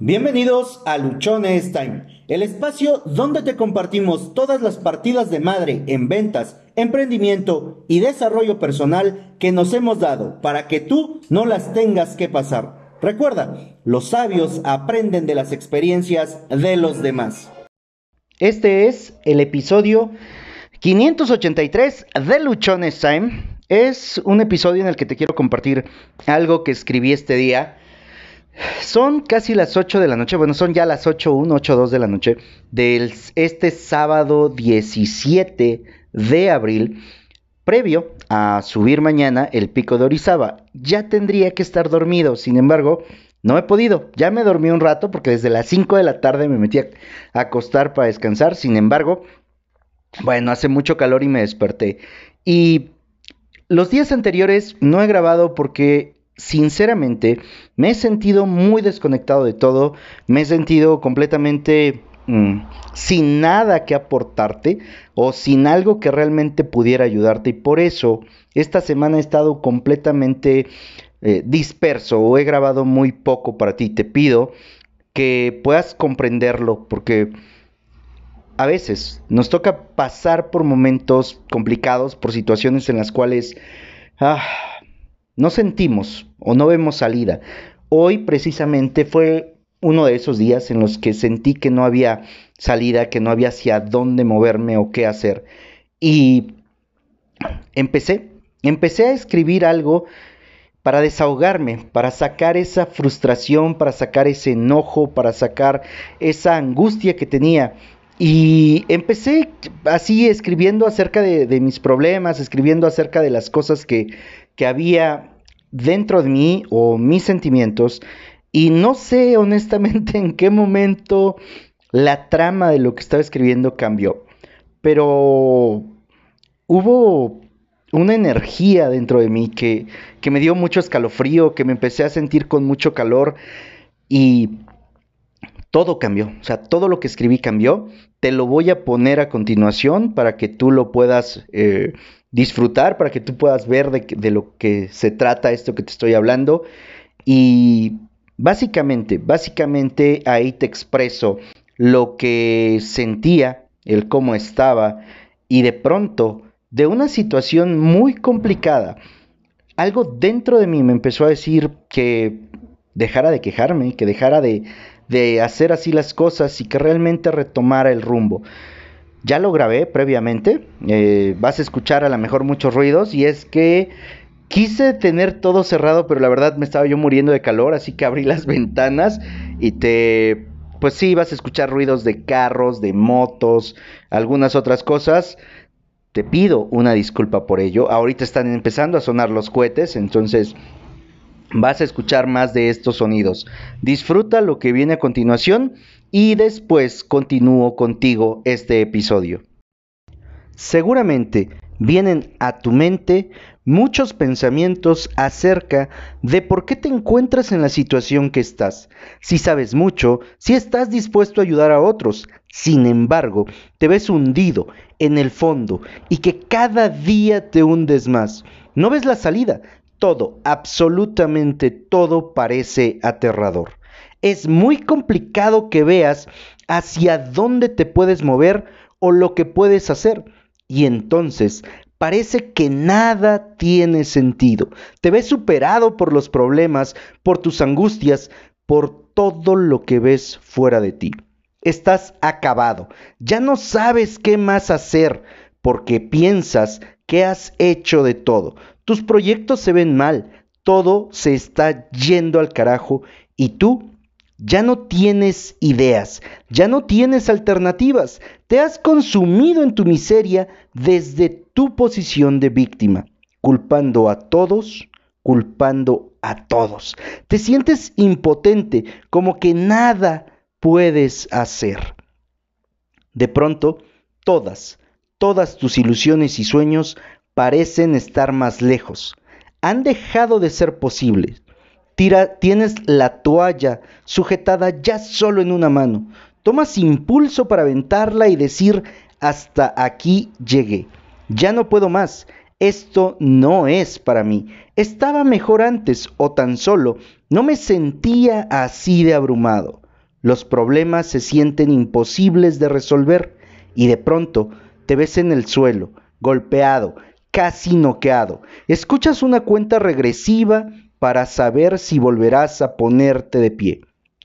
Bienvenidos a Luchones Time, el espacio donde te compartimos todas las partidas de madre en ventas, emprendimiento y desarrollo personal que nos hemos dado para que tú no las tengas que pasar. Recuerda, los sabios aprenden de las experiencias de los demás. Este es el episodio 583 de Luchones Time. Es un episodio en el que te quiero compartir algo que escribí este día son casi las 8 de la noche, bueno, son ya las 8.1, 8.2 de la noche de este sábado 17 de abril, previo a subir mañana el pico de Orizaba. Ya tendría que estar dormido, sin embargo, no he podido. Ya me dormí un rato porque desde las 5 de la tarde me metí a acostar para descansar, sin embargo, bueno, hace mucho calor y me desperté. Y los días anteriores no he grabado porque sinceramente, me he sentido muy desconectado de todo, me he sentido completamente mm, sin nada que aportarte o sin algo que realmente pudiera ayudarte y por eso esta semana he estado completamente eh, disperso o he grabado muy poco para ti. Te pido que puedas comprenderlo porque a veces nos toca pasar por momentos complicados, por situaciones en las cuales... Ah, no sentimos o no vemos salida. Hoy precisamente fue uno de esos días en los que sentí que no había salida, que no había hacia dónde moverme o qué hacer. Y empecé, empecé a escribir algo para desahogarme, para sacar esa frustración, para sacar ese enojo, para sacar esa angustia que tenía. Y empecé así escribiendo acerca de, mis problemas, escribiendo acerca de las cosas que, que había dentro de mí o mis sentimientos y no sé honestamente en qué momento la trama de lo que estaba escribiendo cambió, pero hubo una energía dentro de mí que, que me dio mucho escalofrío, que me empecé a sentir con mucho calor y todo cambió, o sea, todo lo que escribí cambió. Te lo voy a poner a continuación para que tú lo puedas eh, disfrutar, para que tú puedas ver de, lo que se trata esto que te estoy hablando. Y básicamente, básicamente ahí te expreso lo que sentía, el cómo estaba y de pronto, de una situación muy complicada, algo dentro de mí me empezó a decir que dejara de quejarme, que dejara de, de hacer así las cosas y que realmente retomara el rumbo. Ya lo grabé previamente, eh, vas a escuchar a lo mejor muchos ruidos y es que quise tener todo cerrado, pero la verdad me estaba yo muriendo de calor, así que abrí las ventanas y te... Pues sí, vas a escuchar ruidos de carros, de motos, algunas otras cosas. Te pido una disculpa por ello. Ahorita están empezando a sonar los cohetes, entonces vas a escuchar más de estos sonidos. Disfruta lo que viene a continuación y después continúo contigo este episodio. Seguramente vienen a tu mente muchos pensamientos acerca de por qué te encuentras en la situación que estás. Si sabes mucho, si estás dispuesto a ayudar a otros, sin embargo, te ves hundido en el fondo y que cada día te hundes más. No ves la salida, todo, absolutamente todo parece aterrador. Es muy complicado que veas hacia dónde te puedes mover o lo que puedes hacer. Y entonces parece que nada tiene sentido. Te ves superado por los problemas, por tus angustias, por todo lo que ves fuera de ti. Estás acabado. Ya no sabes qué más hacer porque piensas que has hecho de todo. Tus proyectos se ven mal, todo se está yendo al carajo y tú ya no tienes ideas, ya no tienes alternativas, te has consumido en tu miseria desde tu posición de víctima, culpando a todos, culpando a todos. Te sientes impotente, como que nada puedes hacer. De pronto, todas, todas tus ilusiones y sueños parecen estar más lejos. Han dejado de ser posibles. Tira, tienes la toalla sujetada ya solo en una mano. Tomas impulso para aventarla y decir, hasta aquí llegué. Ya no puedo más. Esto no es para mí. Estaba mejor antes o tan solo no me sentía así de abrumado. Los problemas se sienten imposibles de resolver y de pronto te ves en el suelo, golpeado, casi noqueado. Escuchas una cuenta regresiva para saber si volverás a ponerte de pie.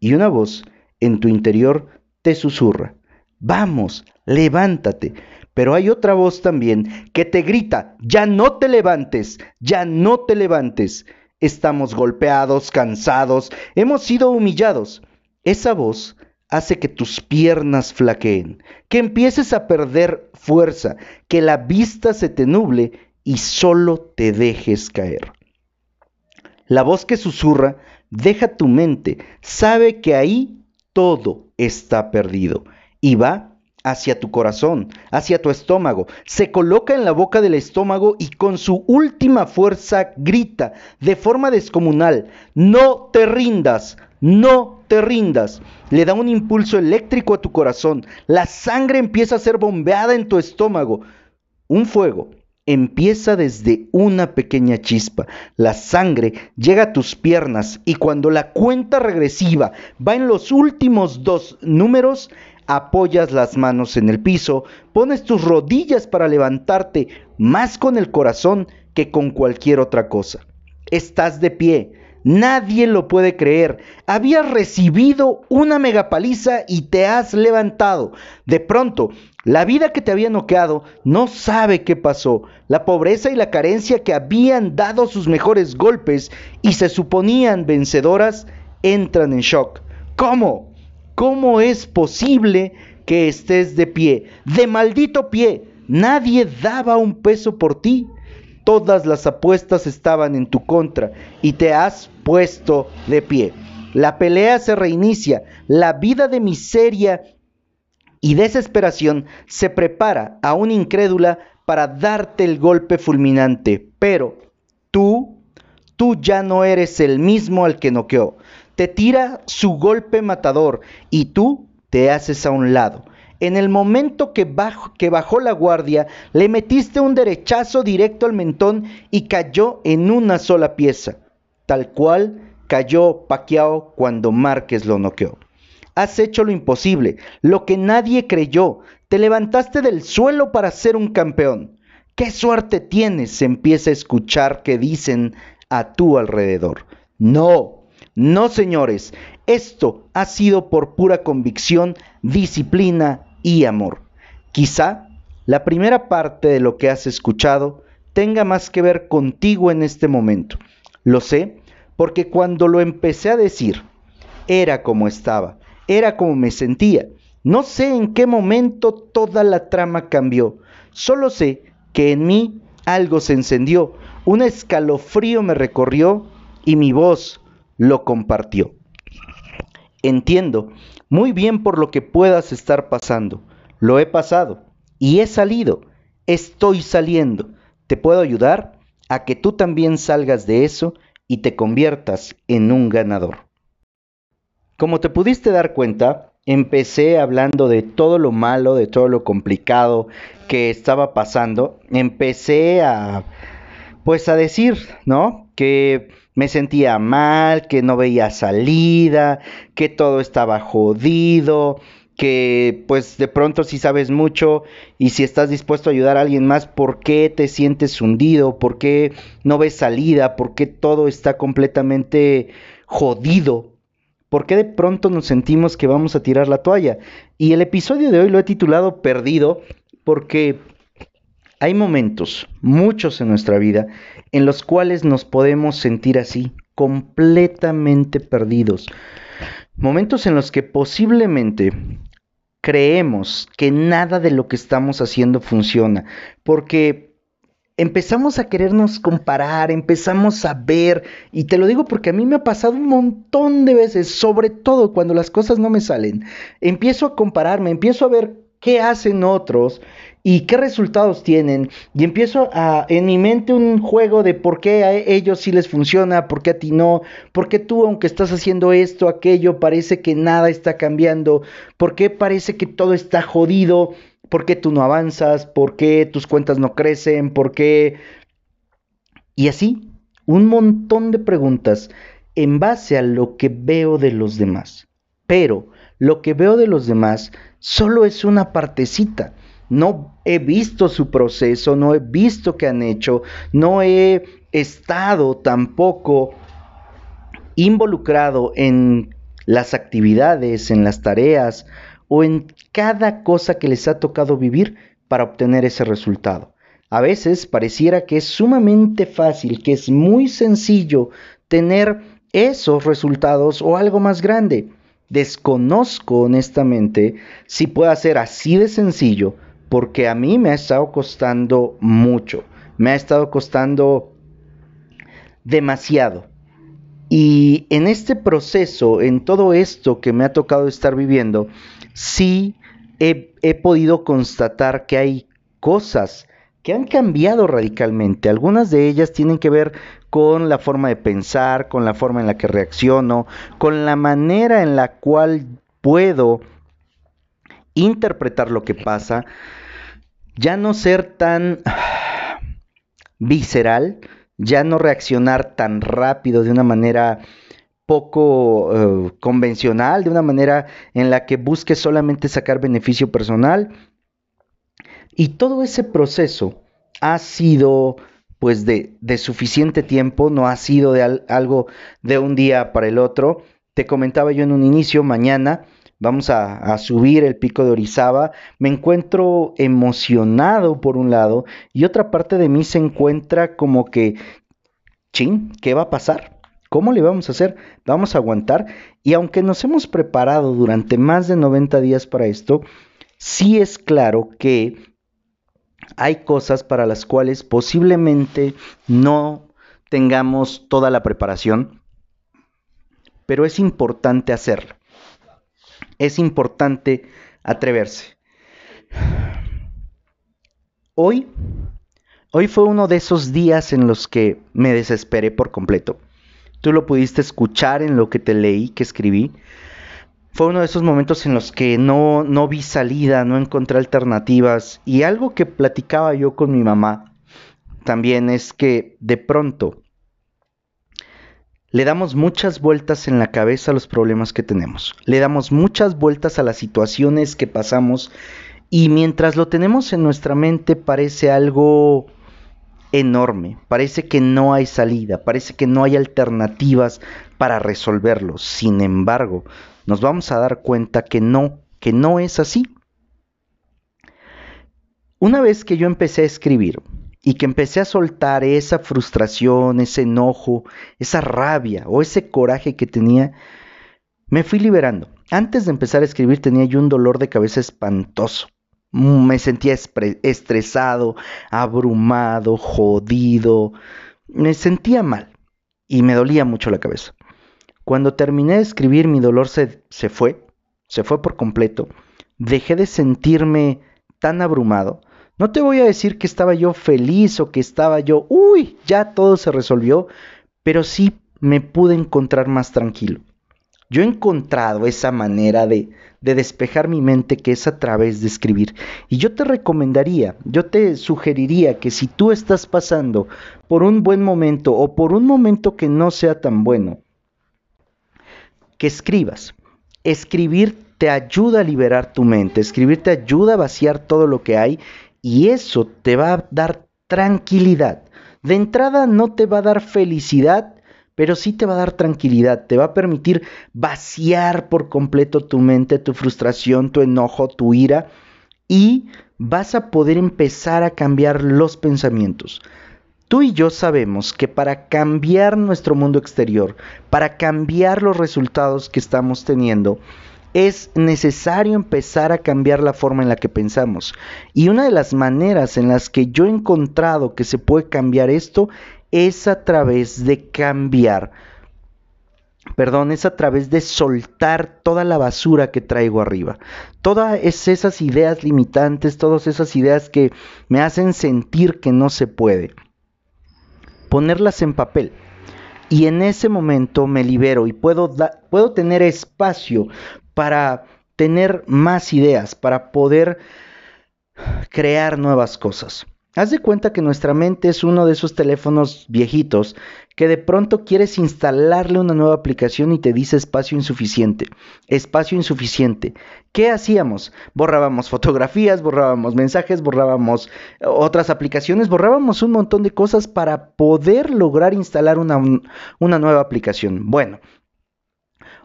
Y una voz en tu interior te susurra, vamos, levántate. Pero hay otra voz también que te grita, ya no te levantes, ya no te levantes. Estamos golpeados, cansados, hemos sido humillados. Esa voz hace que tus piernas flaqueen, que empieces a perder fuerza, que la vista se te nuble y solo te dejes caer. La voz que susurra deja tu mente, sabe que ahí todo está perdido y va hacia tu corazón, hacia tu estómago, se coloca en la boca del estómago y con su última fuerza grita de forma descomunal, no te rindas, no te rindas. Le da un impulso eléctrico a tu corazón, la sangre empieza a ser bombeada en tu estómago, un fuego empieza desde una pequeña chispa. La sangre llega a tus piernas y cuando la cuenta regresiva va en los últimos dos números, apoyas las manos en el piso, pones tus rodillas para levantarte más con el corazón que con cualquier otra cosa. Estás de pie. Nadie lo puede creer. Habías recibido una megapaliza y te has levantado. De pronto, la vida que te había noqueado no sabe qué pasó. La pobreza y la carencia que habían dado sus mejores golpes y se suponían vencedoras entran en shock. ¿Cómo? ¿Cómo es posible que estés de pie? De maldito pie. Nadie daba un peso por ti. Todas las apuestas estaban en tu contra y te has puesto de pie. La pelea se reinicia. La vida de miseria y desesperación se prepara a una incrédula para darte el golpe fulminante. Pero tú, tú ya no eres el mismo al que noqueó. Te tira su golpe matador y tú te haces a un lado. En el momento que bajó la guardia, le metiste un derechazo directo al mentón y cayó en una sola pieza, tal cual cayó Paquiao cuando Márquez lo noqueó. Has hecho lo imposible, lo que nadie creyó. Te levantaste del suelo para ser un campeón. ¿Qué suerte tienes? Se empieza a escuchar que dicen a tu alrededor. No, no señores, esto ha sido por pura convicción, disciplina y amor. Quizá la primera parte de lo que has escuchado tenga más que ver contigo en este momento. Lo sé porque cuando lo empecé a decir, era como estaba, era como me sentía. No sé en qué momento toda la trama cambió. Solo sé que en mí algo se encendió, un escalofrío me recorrió y mi voz lo compartió. Entiendo muy bien por lo que puedas estar pasando. Lo he pasado y he salido. Estoy saliendo. Te puedo ayudar a que tú también salgas de eso y te conviertas en un ganador. Como te pudiste dar cuenta, empecé hablando de todo lo malo, de todo lo complicado que estaba pasando. Empecé a, pues a decir, ¿no? Que me sentía mal, que no veía salida, que todo estaba jodido, que pues de pronto si sabes mucho y si estás dispuesto a ayudar a alguien más, ¿por qué te sientes hundido? ¿Por qué no ves salida? ¿Por qué todo está completamente jodido? ¿Por qué de pronto nos sentimos que vamos a tirar la toalla? Y el episodio de hoy lo he titulado Perdido porque hay momentos, muchos en nuestra vida, en los cuales nos podemos sentir así, completamente perdidos. Momentos en los que posiblemente creemos que nada de lo que estamos haciendo funciona, porque empezamos a querernos comparar, empezamos a ver, y te lo digo porque a mí me ha pasado un montón de veces, sobre todo cuando las cosas no me salen, empiezo a compararme, empiezo a ver qué hacen otros y qué resultados tienen y empiezo a en mi mente un juego de por qué a ellos sí les funciona, por qué a ti no, por qué tú aunque estás haciendo esto, aquello, parece que nada está cambiando, por qué parece que todo está jodido ¿Por qué tú no avanzas? ¿Por qué tus cuentas no crecen? ¿Por qué? Y así, un montón de preguntas en base a lo que veo de los demás. pero lo que veo de los demás solo es una partecita. No he visto su proceso, no he visto qué han hecho, no he estado tampoco involucrado en las actividades, en las tareas o en cada cosa que les ha tocado vivir para obtener ese resultado. A veces pareciera que es sumamente fácil, que es muy sencillo tener esos resultados o algo más grande. Desconozco honestamente si pueda ser así de sencillo, porque a mí me ha estado costando mucho, me ha estado costando demasiado. Y en este proceso, en todo esto que me ha tocado estar viviendo, sí he, he podido constatar que hay cosas que han cambiado radicalmente. Algunas de ellas tienen que ver con la forma de pensar, con la forma en la que reacciono, con la manera en la cual puedo interpretar lo que pasa, ya no ser tan visceral, ya no reaccionar tan rápido de una manera poco eh, convencional, de una manera en la que busque solamente sacar beneficio personal, y todo ese proceso ha sido pues de, suficiente tiempo, no ha sido de algo de un día para el otro. Te comentaba yo en un inicio, mañana vamos a, subir el pico de Orizaba. Me encuentro emocionado por un lado y otra parte de mí se encuentra como que, chin, ¿qué va a pasar? ¿Cómo le vamos a hacer? Vamos a aguantar. Y aunque nos hemos preparado durante más de 90 días para esto, sí es claro que hay cosas para las cuales posiblemente no tengamos toda la preparación, pero es importante hacerlo. Es importante atreverse. Hoy, hoy fue uno de esos días en los que me desesperé por completo. Tú lo pudiste escuchar en lo que te leí, que escribí fue uno de esos momentos en los que no, no vi salida, no encontré alternativas. Y algo que platicaba yo con mi mamá también es que de pronto le damos muchas vueltas en la cabeza a los problemas que tenemos. Le damos muchas vueltas a las situaciones que pasamos y mientras lo tenemos en nuestra mente parece algo enorme, parece que no hay salida, parece que no hay alternativas para resolverlo. Sin embargo, nos vamos a dar cuenta que no, que no es así. Una vez que yo empecé a escribir y que empecé a soltar esa frustración, ese enojo, esa rabia o ese coraje que tenía, me fui liberando. Antes de empezar a escribir tenía yo un dolor de cabeza espantoso. Me sentía estresado, abrumado, jodido. Me sentía mal y me dolía mucho la cabeza. Cuando terminé de escribir mi dolor se, se fue, se fue por completo. Dejé de sentirme tan abrumado. No te voy a decir que estaba yo feliz o que estaba yo, uy, ya todo se resolvió, pero sí me pude encontrar más tranquilo. Yo he encontrado esa manera de, de, despejar mi mente que es a través de escribir. Y yo te recomendaría, yo te sugeriría que si tú estás pasando por un buen momento o por un momento que no sea tan bueno, que escribas. Escribir te ayuda a liberar tu mente, escribir te ayuda a vaciar todo lo que hay y eso te va a dar tranquilidad. De entrada no te va a dar felicidad, pero sí te va a dar tranquilidad, te va a permitir vaciar por completo tu mente, tu frustración, tu enojo, tu ira y vas a poder empezar a cambiar los pensamientos. Tú y yo sabemos que para cambiar nuestro mundo exterior, para cambiar los resultados que estamos teniendo, es necesario empezar a cambiar la forma en la que pensamos. Y una de las maneras en las que yo he encontrado que se puede cambiar esto es a través de cambiar. Perdón, es a través de soltar toda la basura que traigo arriba. Todas esas ideas limitantes, todas esas ideas que me hacen sentir que no se puede ponerlas en papel. Y en ese momento me libero y puedo, puedo tener espacio para tener más ideas, para poder crear nuevas cosas. Haz de cuenta que nuestra mente es uno de esos teléfonos viejitos que de pronto quieres instalarle una nueva aplicación y te dice espacio insuficiente, espacio insuficiente. ¿Qué hacíamos? Borrábamos fotografías, borrábamos mensajes, borrábamos otras aplicaciones, borrábamos un montón de cosas para poder lograr instalar una, una nueva aplicación. Bueno,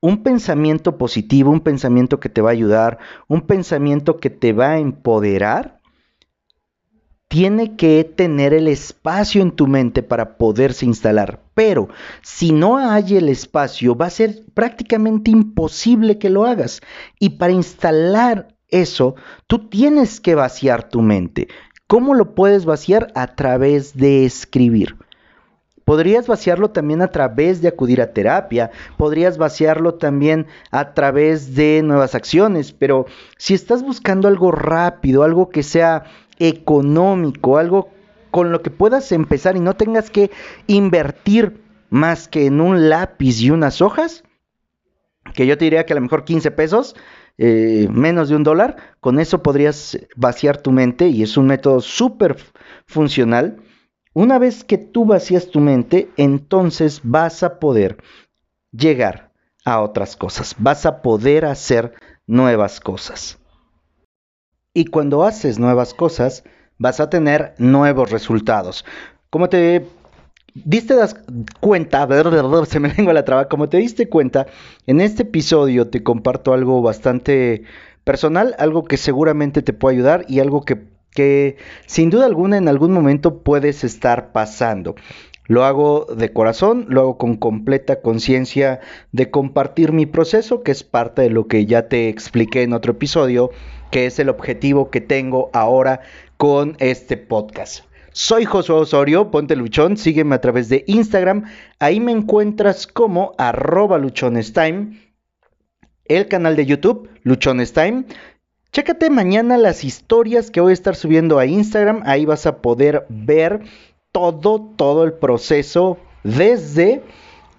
un pensamiento positivo, un pensamiento que te va a ayudar, un pensamiento que te va a empoderar tiene que tener el espacio en tu mente para poderse instalar. Pero si no hay el espacio, va a ser prácticamente imposible que lo hagas. Y para instalar eso, tú tienes que vaciar tu mente. ¿Cómo lo puedes vaciar? A través de escribir. Podrías vaciarlo también a través de acudir a terapia, podrías vaciarlo también a través de nuevas acciones, pero si estás buscando algo rápido, algo que sea económico, algo con lo que puedas empezar y no tengas que invertir más que en un lápiz y unas hojas, que yo te diría que a lo mejor 15 pesos, eh, menos de un dólar, con eso podrías vaciar tu mente y es un método súper funcional. Una vez que tú vacías tu mente, entonces vas a poder llegar a otras cosas, vas a poder hacer nuevas cosas. Y cuando haces nuevas cosas, vas a tener nuevos resultados. Como te diste cuenta, se me lengua la traba, como te diste cuenta, en este episodio te comparto algo bastante personal, algo que seguramente te puede ayudar y algo que, que sin duda alguna en algún momento puedes estar pasando. Lo hago de corazón, lo hago con completa conciencia de compartir mi proceso, que es parte de lo que ya te expliqué en otro episodio que es el objetivo que tengo ahora con este podcast. Soy Josué Osorio, ponte luchón, sígueme a través de Instagram, ahí me encuentras como arroba luchonestime, el canal de YouTube, luchonestime. Chécate mañana las historias que voy a estar subiendo a Instagram, ahí vas a poder ver todo, todo el proceso desde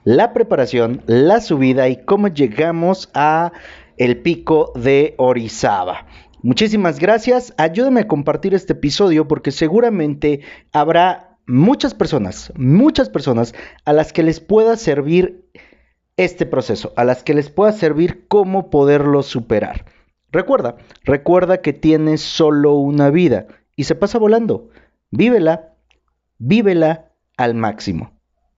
la preparación, la subida y cómo llegamos a el pico de Orizaba. Muchísimas gracias, ayúdame a compartir este episodio porque seguramente habrá muchas personas, muchas personas a las que les pueda servir este proceso, a las que les pueda servir cómo poderlo superar. Recuerda, recuerda que tienes solo una vida y se pasa volando. Vívela, vívela al máximo.